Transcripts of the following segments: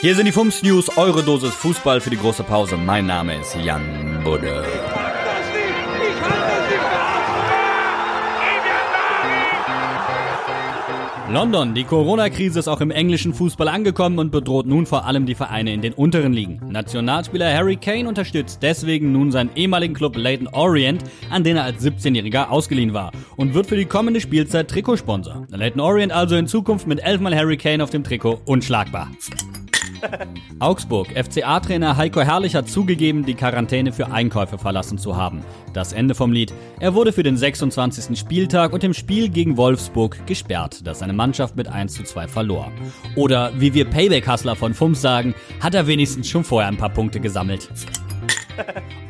Hier sind die Fums News, eure Dosis Fußball für die große Pause. Mein Name ist Jan Budde. London, die Corona-Krise ist auch im englischen Fußball angekommen und bedroht nun vor allem die Vereine in den unteren Ligen. Nationalspieler Harry Kane unterstützt deswegen nun seinen ehemaligen Club Leighton Orient, an den er als 17-Jähriger ausgeliehen war und wird für die kommende Spielzeit Trikotsponsor. Leighton Orient also in Zukunft mit elfmal Harry Kane auf dem Trikot unschlagbar. Augsburg. FCA-Trainer Heiko Herrlich hat zugegeben, die Quarantäne für Einkäufe verlassen zu haben. Das Ende vom Lied. Er wurde für den 26. Spieltag und im Spiel gegen Wolfsburg gesperrt, das seine Mannschaft mit 1 zu 2 verlor. Oder wie wir Payback-Hustler von FUMS sagen, hat er wenigstens schon vorher ein paar Punkte gesammelt.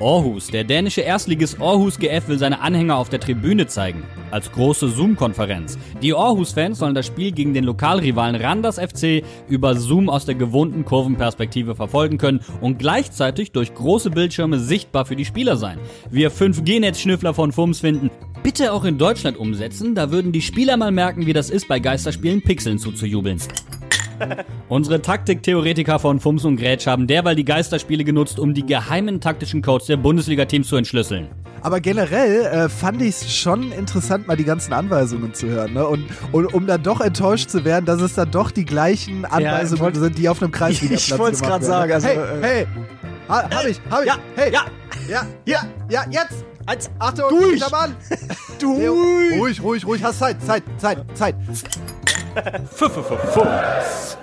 Aarhus. Der dänische Erstligist Aarhus GF will seine Anhänger auf der Tribüne zeigen. Als große Zoom-Konferenz. Die Aarhus-Fans sollen das Spiel gegen den Lokalrivalen Randers FC über Zoom aus der gewohnten Kurvenperspektive verfolgen können und gleichzeitig durch große Bildschirme sichtbar für die Spieler sein. Wir 5G-Netz-Schnüffler von FUMS finden, bitte auch in Deutschland umsetzen, da würden die Spieler mal merken, wie das ist, bei Geisterspielen Pixeln zuzujubeln. Unsere Taktiktheoretiker von Fums und Grätsch haben derweil die Geisterspiele genutzt, um die geheimen taktischen Codes der Bundesliga-Teams zu entschlüsseln. Aber generell äh, fand ich es schon interessant, mal die ganzen Anweisungen zu hören. Ne? Und, und um dann doch enttäuscht zu werden, dass es dann doch die gleichen Anweisungen wollt- sind, die auf einem Kreis Ich wollte es gerade sagen. Also, hey, äh, hey, ha, hab ich, hab ich. Ja, hey, ja. ja, ja, ja, jetzt. Eins, Achtung, Durch. Mann. du. Leo, ruhig, ruhig, ruhig, hast Zeit, Zeit, Zeit, Zeit. Fools.